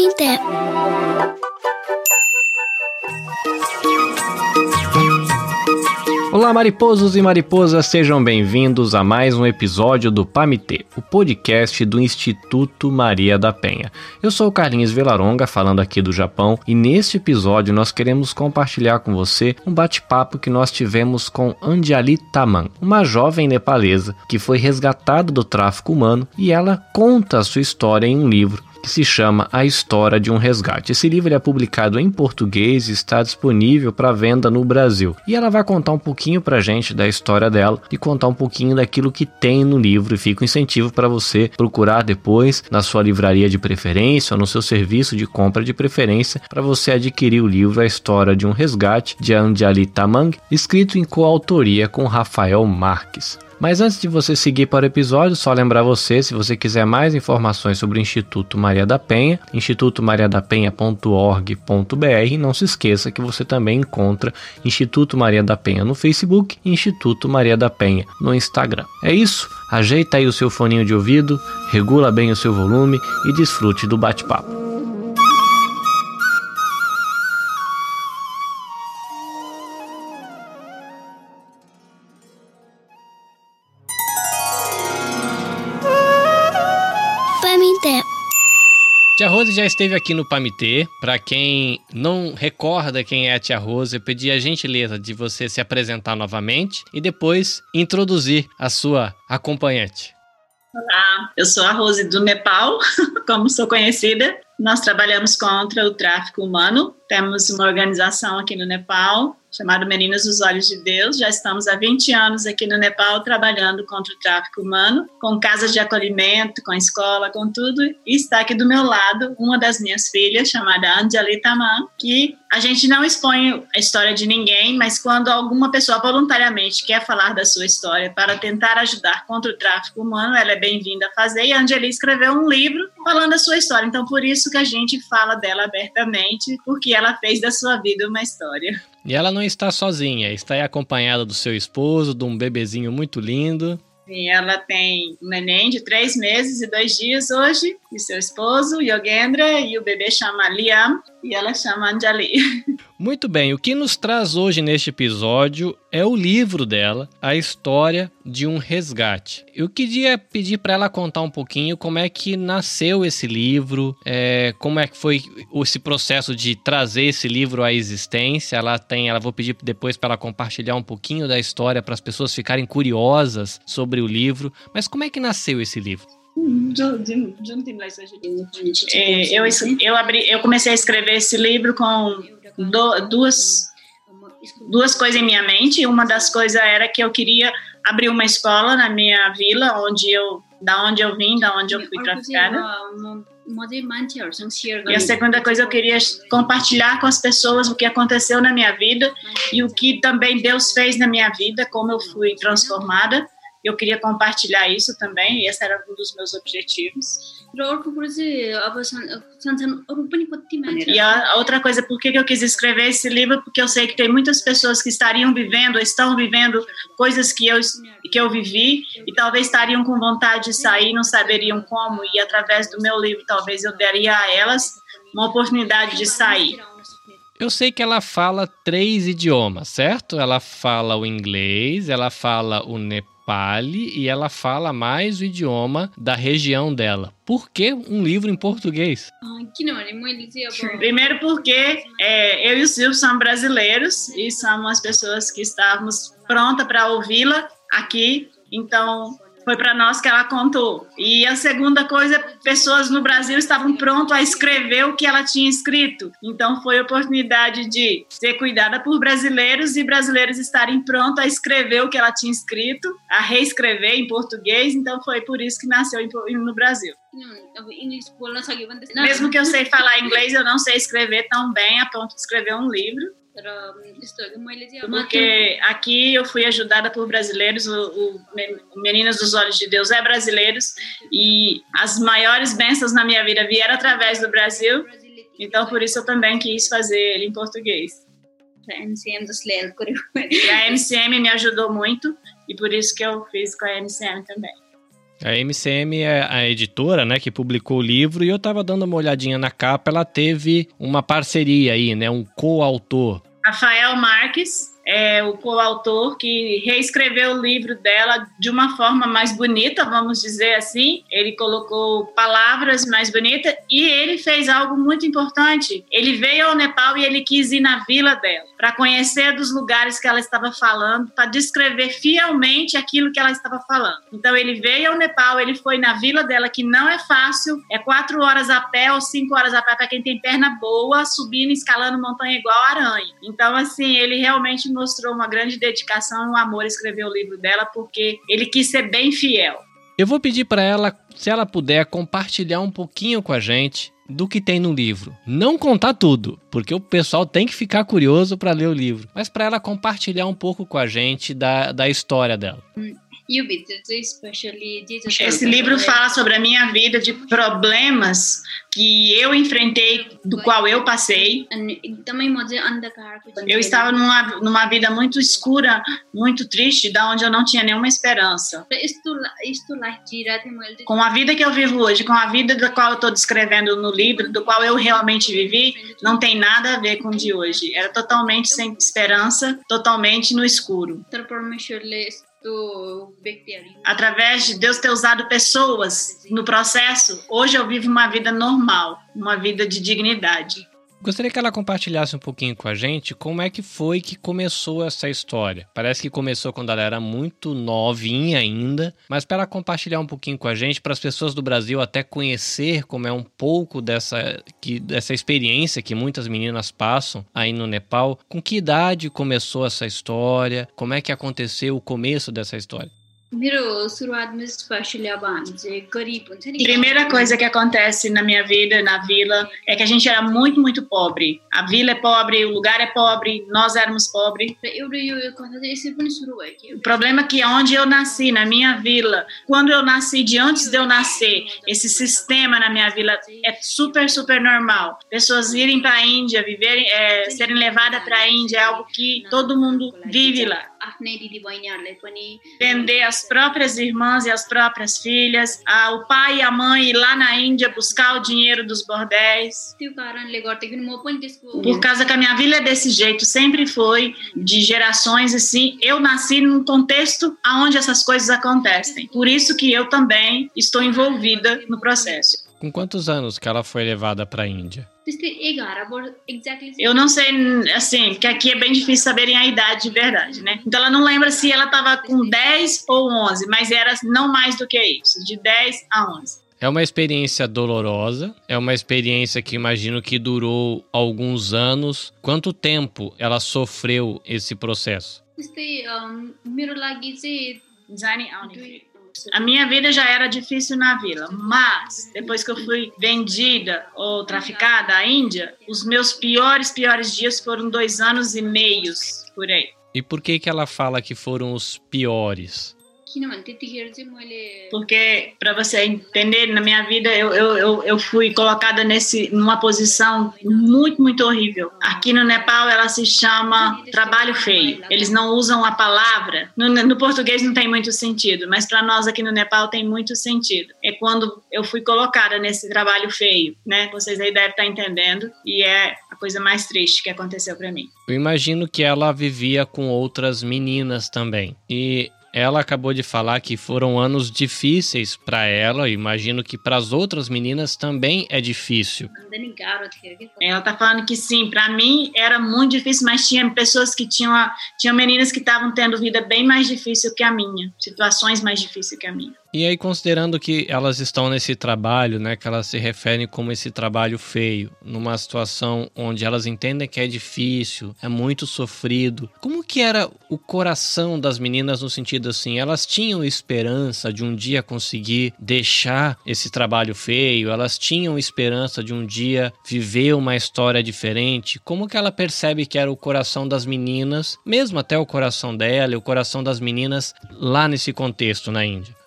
Pamité. Olá, mariposos e mariposas, sejam bem-vindos a mais um episódio do Pamitê, o podcast do Instituto Maria da Penha. Eu sou o Carlinhos Velaronga, falando aqui do Japão, e neste episódio nós queremos compartilhar com você um bate-papo que nós tivemos com Anjali Taman, uma jovem nepalesa que foi resgatada do tráfico humano e ela conta a sua história em um livro que se chama A História de um Resgate. Esse livro é publicado em português e está disponível para venda no Brasil. E ela vai contar um pouquinho para a gente da história dela e contar um pouquinho daquilo que tem no livro. E fica um incentivo para você procurar depois na sua livraria de preferência ou no seu serviço de compra de preferência para você adquirir o livro A História de um Resgate de Anjali Tamang, escrito em coautoria com Rafael Marques. Mas antes de você seguir para o episódio, só lembrar você, se você quiser mais informações sobre o Instituto Maria da Penha, institutomariadapenha.org.br, não se esqueça que você também encontra Instituto Maria da Penha no Facebook e Instituto Maria da Penha no Instagram. É isso, ajeita aí o seu foninho de ouvido, regula bem o seu volume e desfrute do bate-papo. Rose já esteve aqui no Pamitê. Para quem não recorda quem é a Tia Rose, eu pedi a gentileza de você se apresentar novamente e depois introduzir a sua acompanhante. Olá, eu sou a Rose do Nepal, como sou conhecida. Nós trabalhamos contra o tráfico humano. Temos uma organização aqui no Nepal chamada Meninas dos Olhos de Deus. Já estamos há 20 anos aqui no Nepal trabalhando contra o tráfico humano, com casas de acolhimento, com escola, com tudo. E está aqui do meu lado uma das minhas filhas, chamada Anjali Taman, que a gente não expõe a história de ninguém, mas quando alguma pessoa voluntariamente quer falar da sua história para tentar ajudar contra o tráfico humano, ela é bem-vinda a fazer. E a escreveu um livro falando a sua história. Então, por isso que a gente fala dela abertamente, porque ela fez da sua vida uma história. E ela não está sozinha, está acompanhada do seu esposo, de um bebezinho muito lindo. E ela tem um neném de três meses e dois dias hoje, e seu esposo, Yogendra, e o bebê chama Liam, e ela chama Anjali. Muito bem, o que nos traz hoje neste episódio é o livro dela, A História de um Resgate. Eu queria pedir para ela contar um pouquinho como é que nasceu esse livro, é, como é que foi esse processo de trazer esse livro à existência. Ela tem, ela vou pedir depois para ela compartilhar um pouquinho da história para as pessoas ficarem curiosas sobre o livro. Mas como é que nasceu esse livro? É, eu, eu, abri, eu comecei a escrever esse livro com do, duas, duas coisas em minha mente. Uma das coisas era que eu queria abrir uma escola na minha vila, onde eu, da onde eu vim, da onde eu fui traficada. E a segunda coisa, eu queria compartilhar com as pessoas o que aconteceu na minha vida e o que também Deus fez na minha vida, como eu fui transformada. Eu queria compartilhar isso também, e esse era um dos meus objetivos. E a outra coisa, por que eu quis escrever esse livro? Porque eu sei que tem muitas pessoas que estariam vivendo, ou estão vivendo coisas que eu, que eu vivi, e talvez estariam com vontade de sair, não saberiam como, e através do meu livro, talvez eu daria a elas uma oportunidade de sair. Eu sei que ela fala três idiomas, certo? Ela fala o inglês, ela fala o nepal Pali e ela fala mais o idioma da região dela. Por que um livro em português? Primeiro porque é, eu e o Silvio somos brasileiros e somos as pessoas que estávamos prontas para ouvi-la aqui. Então, foi para nós que ela contou. E a segunda coisa, pessoas no Brasil estavam prontas a escrever o que ela tinha escrito. Então foi oportunidade de ser cuidada por brasileiros e brasileiros estarem prontos a escrever o que ela tinha escrito, a reescrever em português. Então foi por isso que nasceu no Brasil. Mesmo que eu sei falar inglês, eu não sei escrever tão bem a ponto de escrever um livro. Porque aqui eu fui ajudada por brasileiros, o, o Meninas dos Olhos de Deus é brasileiros, e as maiores bênçãos na minha vida vieram através do Brasil, então por isso eu também quis fazer ele em português. E a MCM me ajudou muito, e por isso que eu fiz com a MCM também. A MCM é a editora, né, que publicou o livro e eu tava dando uma olhadinha na capa, ela teve uma parceria aí, né, um coautor. Rafael Marques é o coautor que reescreveu o livro dela de uma forma mais bonita, vamos dizer assim. Ele colocou palavras mais bonitas e ele fez algo muito importante. Ele veio ao Nepal e ele quis ir na vila dela para conhecer dos lugares que ela estava falando, para descrever fielmente aquilo que ela estava falando. Então ele veio ao Nepal, ele foi na vila dela que não é fácil, é quatro horas a pé ou cinco horas a pé para quem tem perna boa, subindo, escalando montanha igual aranha. Então assim ele realmente mostrou uma grande dedicação e um amor a escrever o livro dela, porque ele quis ser bem fiel. Eu vou pedir para ela, se ela puder, compartilhar um pouquinho com a gente do que tem no livro. Não contar tudo, porque o pessoal tem que ficar curioso para ler o livro, mas para ela compartilhar um pouco com a gente da, da história dela. Hum. Esse livro fala sobre a minha vida de problemas que eu enfrentei, do qual eu passei. Eu estava numa, numa vida muito escura, muito triste, da onde eu não tinha nenhuma esperança. Com a vida que eu vivo hoje, com a vida da qual eu estou descrevendo no livro, do qual eu realmente vivi, não tem nada a ver com o de hoje. Era totalmente sem esperança, totalmente no escuro. Através de Deus ter usado pessoas no processo, hoje eu vivo uma vida normal, uma vida de dignidade. Gostaria que ela compartilhasse um pouquinho com a gente como é que foi que começou essa história. Parece que começou quando ela era muito novinha ainda, mas para ela compartilhar um pouquinho com a gente, para as pessoas do Brasil até conhecer como é um pouco dessa, que, dessa experiência que muitas meninas passam aí no Nepal. Com que idade começou essa história? Como é que aconteceu o começo dessa história? Primeira coisa que acontece na minha vida, na vila, é que a gente era muito, muito pobre. A vila é pobre, o lugar é pobre, nós éramos pobres. O problema é que onde eu nasci, na minha vila, quando eu nasci, de antes de eu nascer, esse sistema na minha vila é super, super normal. Pessoas irem para a Índia, viverem, é, serem levadas para a Índia é algo que todo mundo vive lá. Vender as próprias irmãs e as próprias filhas, a, o pai e a mãe ir lá na Índia buscar o dinheiro dos bordéis. Por causa que a minha vila é desse jeito, sempre foi de gerações assim. Eu nasci num contexto onde essas coisas acontecem. Por isso que eu também estou envolvida no processo. Com quantos anos que ela foi levada para a Índia? Eu não sei, assim, que aqui é bem difícil saberem a idade de verdade, né? Então ela não lembra se ela estava com 10 ou 11, mas era não mais do que isso, de 10 a 11. É uma experiência dolorosa, é uma experiência que imagino que durou alguns anos. Quanto tempo ela sofreu esse processo? A minha vida já era difícil na vila, mas depois que eu fui vendida ou traficada à Índia, os meus piores, piores dias foram dois anos e meios por aí. E por que que ela fala que foram os piores? Porque, para você entender, na minha vida eu, eu, eu, eu, fui colocada nesse, numa posição muito, muito horrível. Aqui no Nepal ela se chama trabalho feio. Eles não usam a palavra, no, no português não tem muito sentido, mas para nós aqui no Nepal tem muito sentido. É quando eu fui colocada nesse trabalho feio, né? Vocês aí devem estar entendendo, e é a coisa mais triste que aconteceu para mim. Eu imagino que ela vivia com outras meninas também. E ela acabou de falar que foram anos difíceis para ela, imagino que para as outras meninas também é difícil. Ela tá falando que sim, para mim era muito difícil, mas tinha pessoas que tinham, tinham meninas que estavam tendo vida bem mais difícil que a minha, situações mais difíceis que a minha. E aí, considerando que elas estão nesse trabalho, né, que elas se referem como esse trabalho feio, numa situação onde elas entendem que é difícil, é muito sofrido, como que era o coração das meninas no sentido assim? Elas tinham esperança de um dia conseguir deixar esse trabalho feio? Elas tinham esperança de um dia viver uma história diferente? Como que ela percebe que era o coração das meninas, mesmo até o coração dela e o coração das meninas lá nesse contexto na Índia?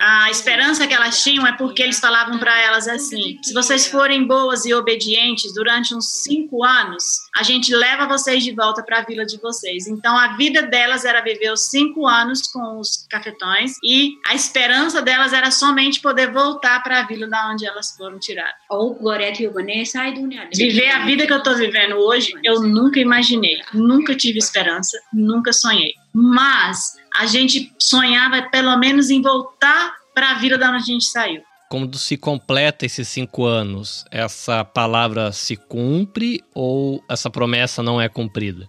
A esperança que elas tinham é porque eles falavam para elas assim: se vocês forem boas e obedientes durante uns cinco anos, a gente leva vocês de volta para a vila de vocês. Então a vida delas era viver os cinco anos com os cafetões e a esperança delas era somente poder voltar para a vila da onde elas foram tiradas. Viver a vida que eu estou vivendo hoje, eu nunca imaginei, nunca tive esperança, nunca sonhei. Mas a gente sonhava pelo menos em voltar para a vida da onde a gente saiu. Quando se completa esses cinco anos, essa palavra se cumpre ou essa promessa não é cumprida?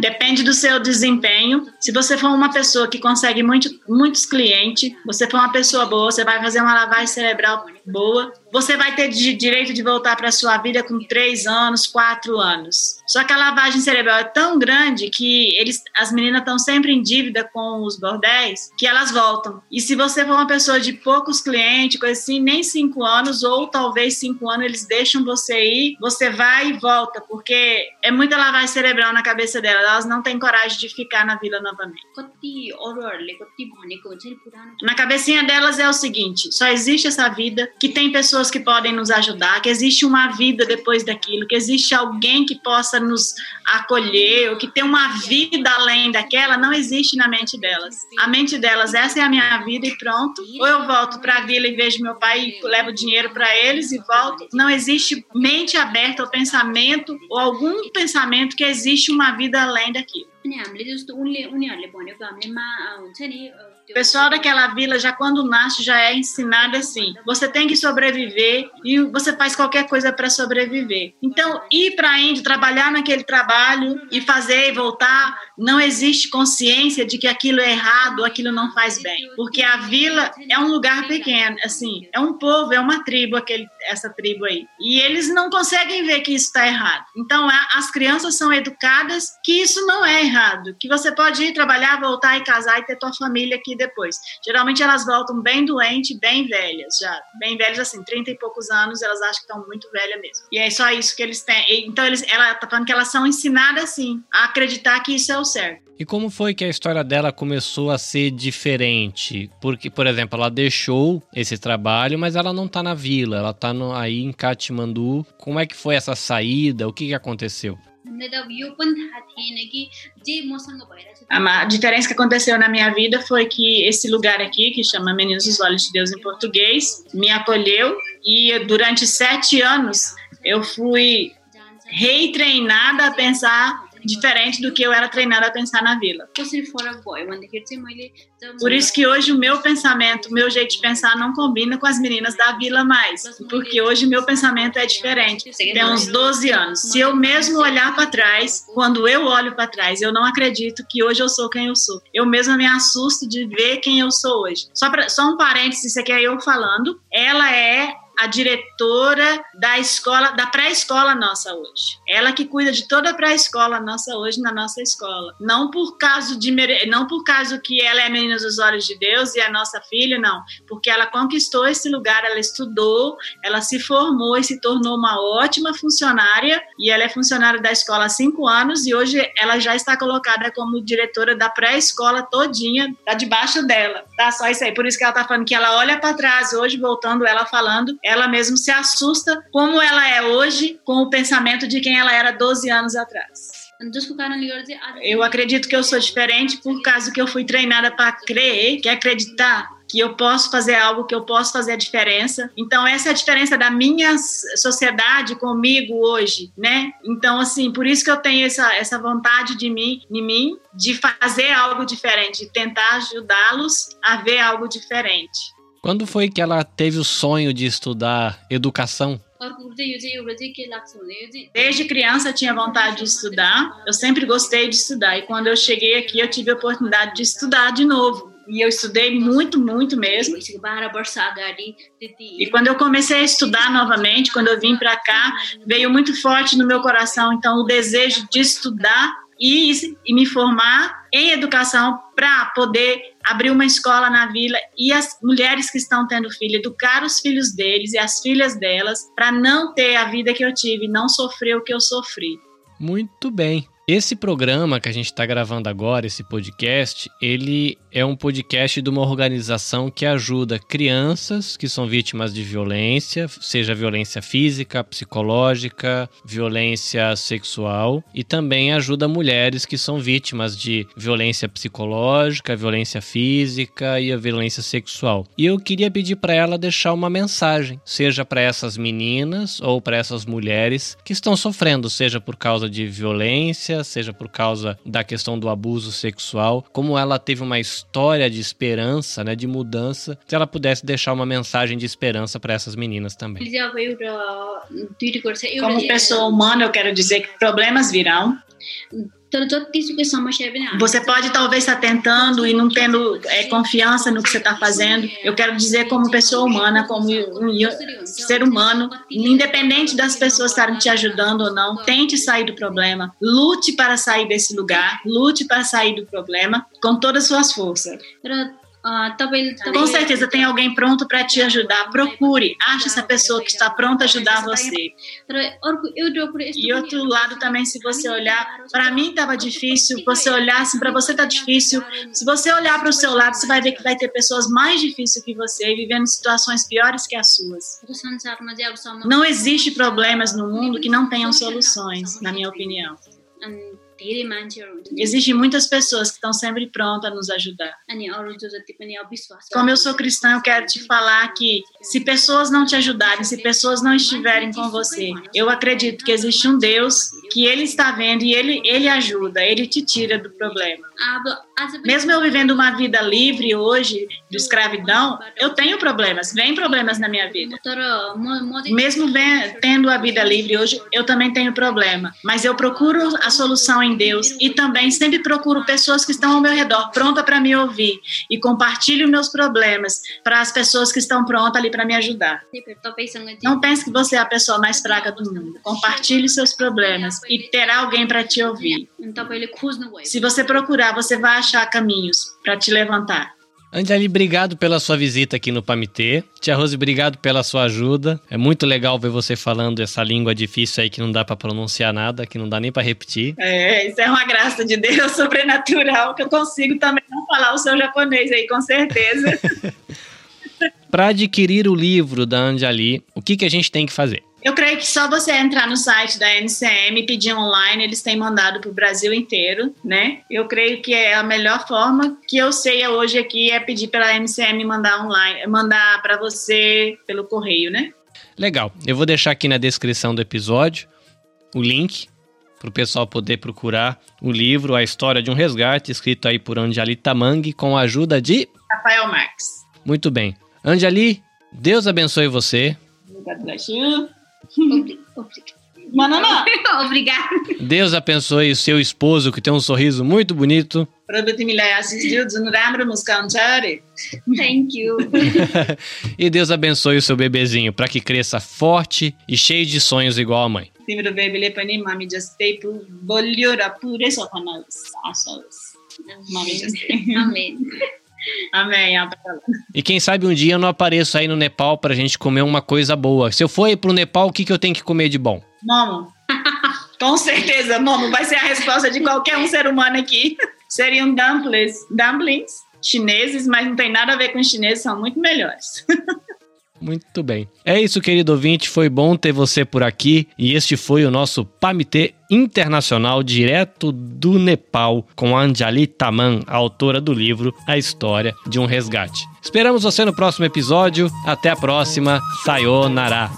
Depende do seu desempenho. Se você for uma pessoa que consegue muito, muitos clientes, você for uma pessoa boa, você vai fazer uma lavagem cerebral boa, você vai ter de, direito de voltar para a sua vida com três anos, quatro anos. Só que a lavagem cerebral é tão grande que eles, as meninas estão sempre em dívida com os bordéis que elas voltam. E se você for uma pessoa de poucos clientes, coisa assim, nem cinco anos ou talvez cinco anos eles deixam você ir, você vai e volta, porque é muita lavagem cerebral na cabeça delas. Elas não têm coragem de ficar na vila novamente. Na cabecinha delas é o seguinte: só existe essa vida, que tem pessoas que podem nos ajudar, que existe uma vida depois daquilo, que existe alguém que possa nos acolher, ou que tem uma vida além daquela, não existe na mente delas. A mente delas, essa é a minha vida e pronto. Ou eu volto para a vila e vejo meu pai e levo dinheiro para eles e volto. Não existe mente aberta ao pensamento ou algum pensamento que existe uma vida além daquilo. O pessoal daquela vila, já quando nasce, já é ensinado assim: você tem que sobreviver e você faz qualquer coisa para sobreviver. Então, ir para a Índia, trabalhar naquele trabalho e fazer e voltar, não existe consciência de que aquilo é errado, aquilo não faz bem. Porque a vila é um lugar pequeno, assim, é um povo, é uma tribo, aquele, essa tribo aí. E eles não conseguem ver que isso está errado. Então, as crianças são educadas que isso não é errado, que você pode ir trabalhar, voltar e casar e ter tua família aqui depois. Geralmente elas voltam bem doentes, bem velhas, já. Bem velhas, assim, 30 e poucos anos, elas acham que estão muito velhas mesmo. E é só isso que eles têm. Então, eles, ela tá falando que elas são ensinadas, assim, a acreditar que isso é o certo. E como foi que a história dela começou a ser diferente? Porque, por exemplo, ela deixou esse trabalho, mas ela não tá na vila, ela tá no, aí em Katmandu. Como é que foi essa saída? O que, que aconteceu? A diferença que aconteceu na minha vida foi que esse lugar aqui, que chama Meninos dos Olhos de Deus em português, me acolheu e durante sete anos eu fui retreinada a pensar diferente do que eu era treinada a pensar na vila. Por isso que hoje o meu pensamento, o meu jeito de pensar não combina com as meninas da vila mais, porque hoje o meu pensamento é diferente. Tem uns 12 anos. Se eu mesmo olhar para trás, quando eu olho para trás, eu não acredito que hoje eu sou quem eu sou. Eu mesma me assusto de ver quem eu sou hoje. Só, pra, só um parênteses, isso aqui é eu falando. Ela é a diretora da escola, da pré-escola nossa hoje. Ela que cuida de toda a pré-escola nossa hoje na nossa escola. Não por causa de não por causa que ela é menina dos olhos de Deus e é nossa filha, não, porque ela conquistou esse lugar, ela estudou, ela se formou e se tornou uma ótima funcionária e ela é funcionária da escola há cinco anos e hoje ela já está colocada como diretora da pré-escola todinha, tá debaixo dela, tá? Só isso aí. Por isso que ela tá falando que ela olha para trás hoje, voltando ela falando, ela mesmo se assusta como ela é hoje com o pensamento de quem ela era 12 anos atrás. Eu acredito que eu sou diferente por causa que eu fui treinada para crer, que é acreditar que eu posso fazer algo, que eu posso fazer a diferença. Então essa é a diferença da minha sociedade comigo hoje, né? Então assim, por isso que eu tenho essa, essa vontade de mim, de mim, de fazer algo diferente, de tentar ajudá-los a ver algo diferente. Quando foi que ela teve o sonho de estudar educação? Desde criança eu tinha vontade de estudar, eu sempre gostei de estudar e quando eu cheguei aqui eu tive a oportunidade de estudar de novo. E eu estudei muito, muito mesmo. E quando eu comecei a estudar novamente, quando eu vim para cá, veio muito forte no meu coração, então, o desejo de estudar e, e me formar em educação para poder abrir uma escola na vila e as mulheres que estão tendo filho, educar os filhos deles e as filhas delas para não ter a vida que eu tive, não sofrer o que eu sofri. Muito bem. Esse programa que a gente está gravando agora, esse podcast, ele é um podcast de uma organização que ajuda crianças que são vítimas de violência, seja violência física, psicológica, violência sexual, e também ajuda mulheres que são vítimas de violência psicológica, violência física e a violência sexual. E eu queria pedir para ela deixar uma mensagem, seja para essas meninas ou para essas mulheres que estão sofrendo, seja por causa de violência seja por causa da questão do abuso sexual, como ela teve uma história de esperança, né, de mudança, se ela pudesse deixar uma mensagem de esperança para essas meninas também. Como pessoa humana, eu quero dizer que problemas virão. Você pode talvez estar tentando e não tendo é, confiança no que você está fazendo. Eu quero dizer, como pessoa humana, como um ser humano, independente das pessoas estarem te ajudando ou não, tente sair do problema. Lute para sair desse lugar, lute para sair do problema com todas as suas forças. Ah, Com certeza tem alguém pronto para te ajudar. Procure, ache essa pessoa que está pronta a ajudar você. E outro lado também, se você olhar, para mim estava difícil. Você olhar, se para você está difícil, se você olhar para o seu lado, você vai ver que vai ter pessoas mais difíceis que você vivendo situações piores que as suas. Não existe problemas no mundo que não tenham soluções, na minha opinião. Existem muitas pessoas que estão sempre prontas a nos ajudar. Como eu sou cristã, eu quero te falar que se pessoas não te ajudarem, se pessoas não estiverem com você, eu acredito que existe um Deus que ele está vendo e ele, ele ajuda, ele te tira do problema. Mesmo eu vivendo uma vida livre hoje, de escravidão, eu tenho problemas, vem problemas na minha vida. Mesmo tendo a vida livre hoje, eu também tenho problema, mas eu procuro a solução em Deus e também sempre procuro pessoas que estão ao meu redor, pronta para me ouvir e compartilho meus problemas para as pessoas que estão prontas ali para me ajudar. Não pense que você é a pessoa mais fraca do mundo. Compartilhe seus problemas e terá alguém para te ouvir. Se você procurar, você vai achar caminhos para te levantar. Anjali, obrigado pela sua visita aqui no Pamitê. Tia Rose, obrigado pela sua ajuda. É muito legal ver você falando essa língua difícil aí que não dá para pronunciar nada, que não dá nem para repetir. É, isso é uma graça de Deus sobrenatural que eu consigo também não falar o seu japonês aí, com certeza. para adquirir o livro da Anjali, o que, que a gente tem que fazer? Eu creio que só você entrar no site da NCM e pedir online, eles têm mandado para o Brasil inteiro, né? Eu creio que é a melhor forma que eu sei hoje aqui é pedir pela NCM mandar online, mandar para você pelo correio, né? Legal. Eu vou deixar aqui na descrição do episódio o link para o pessoal poder procurar o livro A História de um Resgate, escrito aí por Anjali Tamang, com a ajuda de Rafael Marques. Muito bem. Anjali, Deus abençoe você. God bless you. Mano, não. Obrigada. Deus abençoe o seu esposo, que tem um sorriso muito bonito. Thank you. e Deus abençoe o seu bebezinho para que cresça forte e cheio de sonhos igual a mãe. Amém. Amém. E quem sabe um dia eu não apareço aí no Nepal pra gente comer uma coisa boa. Se eu for pro Nepal, o que, que eu tenho que comer de bom? Momo. Com certeza, Momo vai ser a resposta de qualquer um ser humano aqui. Seriam dumplings, dumplings chineses, mas não tem nada a ver com chineses, são muito melhores. Muito bem. É isso, querido ouvinte. Foi bom ter você por aqui. E este foi o nosso Pamitê Internacional, direto do Nepal, com Anjali Taman, autora do livro A História de um Resgate. Esperamos você no próximo episódio. Até a próxima. Sayonara.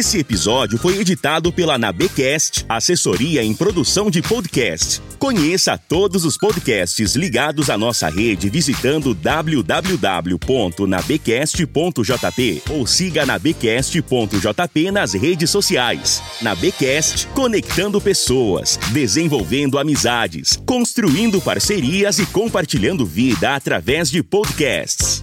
Esse episódio foi editado pela Nabecast, assessoria em produção de podcast. Conheça todos os podcasts ligados à nossa rede visitando www.nabecast.jp ou siga nabecast.jp nas redes sociais. Nabecast, conectando pessoas, desenvolvendo amizades, construindo parcerias e compartilhando vida através de podcasts.